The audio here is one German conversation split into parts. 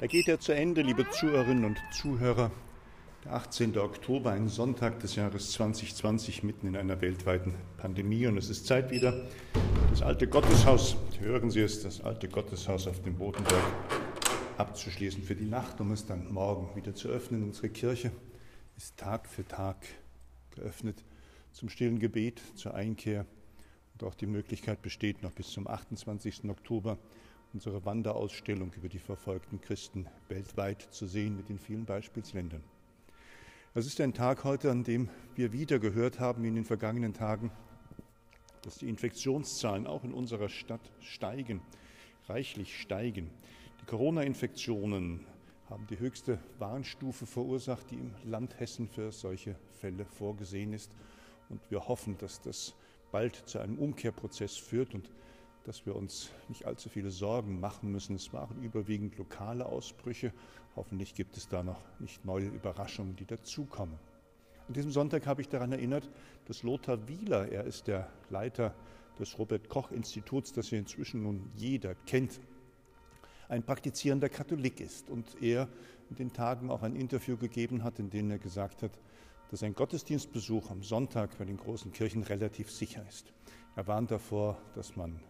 Da geht er zu Ende, liebe Zuhörerinnen und Zuhörer. Der 18. Oktober, ein Sonntag des Jahres 2020, mitten in einer weltweiten Pandemie. Und es ist Zeit wieder, das alte Gotteshaus, hören Sie es, das alte Gotteshaus auf dem Bodenberg abzuschließen für die Nacht, um es dann morgen wieder zu öffnen. Unsere Kirche ist Tag für Tag geöffnet zum stillen Gebet, zur Einkehr. Und auch die Möglichkeit besteht, noch bis zum 28. Oktober unsere Wanderausstellung über die verfolgten Christen weltweit zu sehen mit den vielen Beispielsländern. Es ist ein Tag heute, an dem wir wieder gehört haben, wie in den vergangenen Tagen, dass die Infektionszahlen auch in unserer Stadt steigen, reichlich steigen. Die Corona-Infektionen haben die höchste Warnstufe verursacht, die im Land Hessen für solche Fälle vorgesehen ist. Und wir hoffen, dass das bald zu einem Umkehrprozess führt und dass wir uns nicht allzu viele Sorgen machen müssen. Es waren überwiegend lokale Ausbrüche. Hoffentlich gibt es da noch nicht neue Überraschungen, die dazukommen. An diesem Sonntag habe ich daran erinnert, dass Lothar Wieler, er ist der Leiter des Robert Koch Instituts, das hier inzwischen nun jeder kennt, ein praktizierender Katholik ist und er in den Tagen auch ein Interview gegeben hat, in dem er gesagt hat, dass ein Gottesdienstbesuch am Sonntag bei den großen Kirchen relativ sicher ist. Er warnt davor, dass man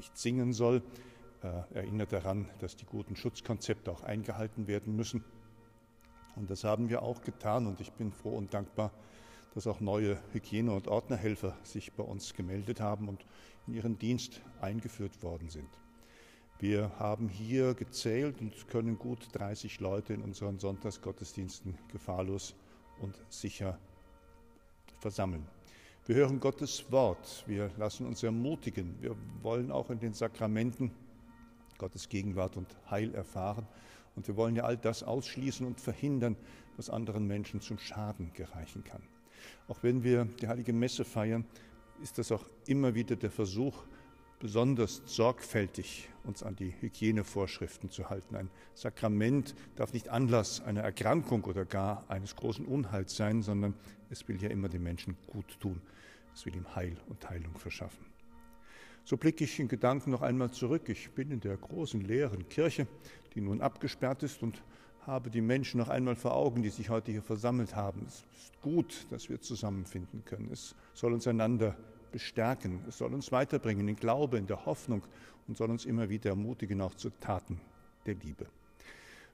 nicht singen soll. Er erinnert daran, dass die guten Schutzkonzepte auch eingehalten werden müssen. Und das haben wir auch getan. Und ich bin froh und dankbar, dass auch neue Hygiene- und Ordnerhelfer sich bei uns gemeldet haben und in ihren Dienst eingeführt worden sind. Wir haben hier gezählt und können gut 30 Leute in unseren Sonntagsgottesdiensten gefahrlos und sicher versammeln. Wir hören Gottes Wort, wir lassen uns ermutigen, wir wollen auch in den Sakramenten Gottes Gegenwart und Heil erfahren und wir wollen ja all das ausschließen und verhindern, was anderen Menschen zum Schaden gereichen kann. Auch wenn wir die heilige Messe feiern, ist das auch immer wieder der Versuch, besonders sorgfältig uns an die Hygienevorschriften zu halten. Ein Sakrament darf nicht Anlass einer Erkrankung oder gar eines großen Unheils sein, sondern es will ja immer dem Menschen gut tun. Es will ihm Heil und Heilung verschaffen. So blicke ich in Gedanken noch einmal zurück. Ich bin in der großen leeren Kirche, die nun abgesperrt ist und habe die Menschen noch einmal vor Augen, die sich heute hier versammelt haben. Es ist gut, dass wir zusammenfinden können. Es soll uns einander bestärken. Es soll uns weiterbringen in Glaube, in der Hoffnung und soll uns immer wieder ermutigen, auch zu Taten der Liebe.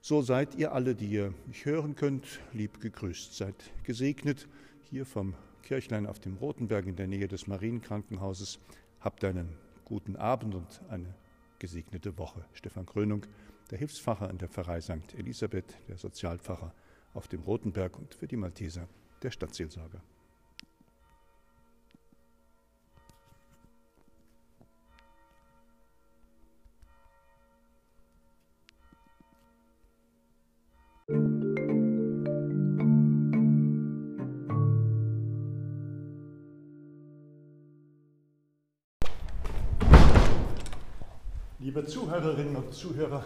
So seid ihr alle, die ihr mich hören könnt, lieb gegrüßt. Seid gesegnet hier vom Kirchlein auf dem Rotenberg in der Nähe des Marienkrankenhauses. Habt einen guten Abend und eine gesegnete Woche. Stefan Krönung, der Hilfspfarrer an der Pfarrei St. Elisabeth, der Sozialpfarrer auf dem Rotenberg und für die Malteser der Stadtseelsorger. Liebe Zuhörerinnen und Zuhörer,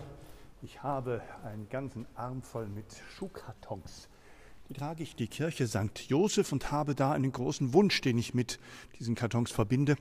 ich habe einen ganzen Arm voll mit Schuhkartons. Die trage ich die Kirche St. Josef und habe da einen großen Wunsch, den ich mit diesen Kartons verbinde.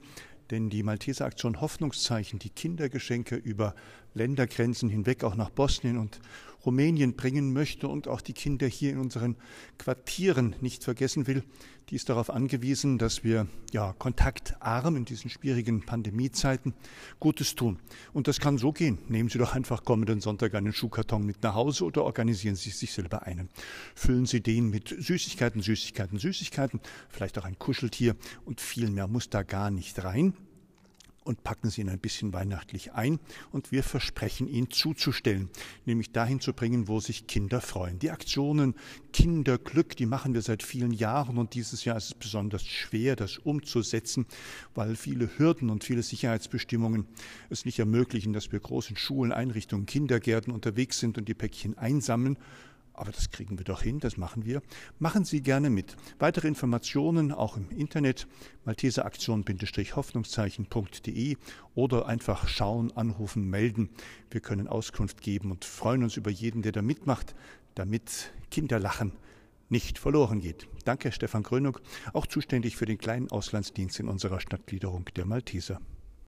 Denn die Malteser Aktion Hoffnungszeichen, die Kindergeschenke über Ländergrenzen hinweg auch nach Bosnien und Rumänien bringen möchte und auch die Kinder hier in unseren Quartieren nicht vergessen will, die ist darauf angewiesen, dass wir ja kontaktarm in diesen schwierigen Pandemiezeiten Gutes tun. Und das kann so gehen. Nehmen Sie doch einfach kommenden Sonntag einen Schuhkarton mit nach Hause oder organisieren Sie sich selber einen. Füllen Sie den mit Süßigkeiten, Süßigkeiten, Süßigkeiten, vielleicht auch ein Kuscheltier und viel mehr muss da gar nicht rein und packen sie ihn ein bisschen weihnachtlich ein und wir versprechen ihn zuzustellen, nämlich dahin zu bringen, wo sich Kinder freuen. Die Aktionen Kinderglück, die machen wir seit vielen Jahren und dieses Jahr ist es besonders schwer, das umzusetzen, weil viele Hürden und viele Sicherheitsbestimmungen es nicht ermöglichen, dass wir großen Schulen, Einrichtungen, Kindergärten unterwegs sind und die Päckchen einsammeln, aber das kriegen wir doch hin, das machen wir. Machen Sie gerne mit. Weitere Informationen auch im Internet malteseraktion-hoffnungszeichen.de oder einfach schauen, anrufen, melden. Wir können Auskunft geben und freuen uns über jeden, der da mitmacht, damit Kinderlachen nicht verloren geht. Danke, Stefan Grönung, auch zuständig für den kleinen Auslandsdienst in unserer Stadtgliederung der Malteser.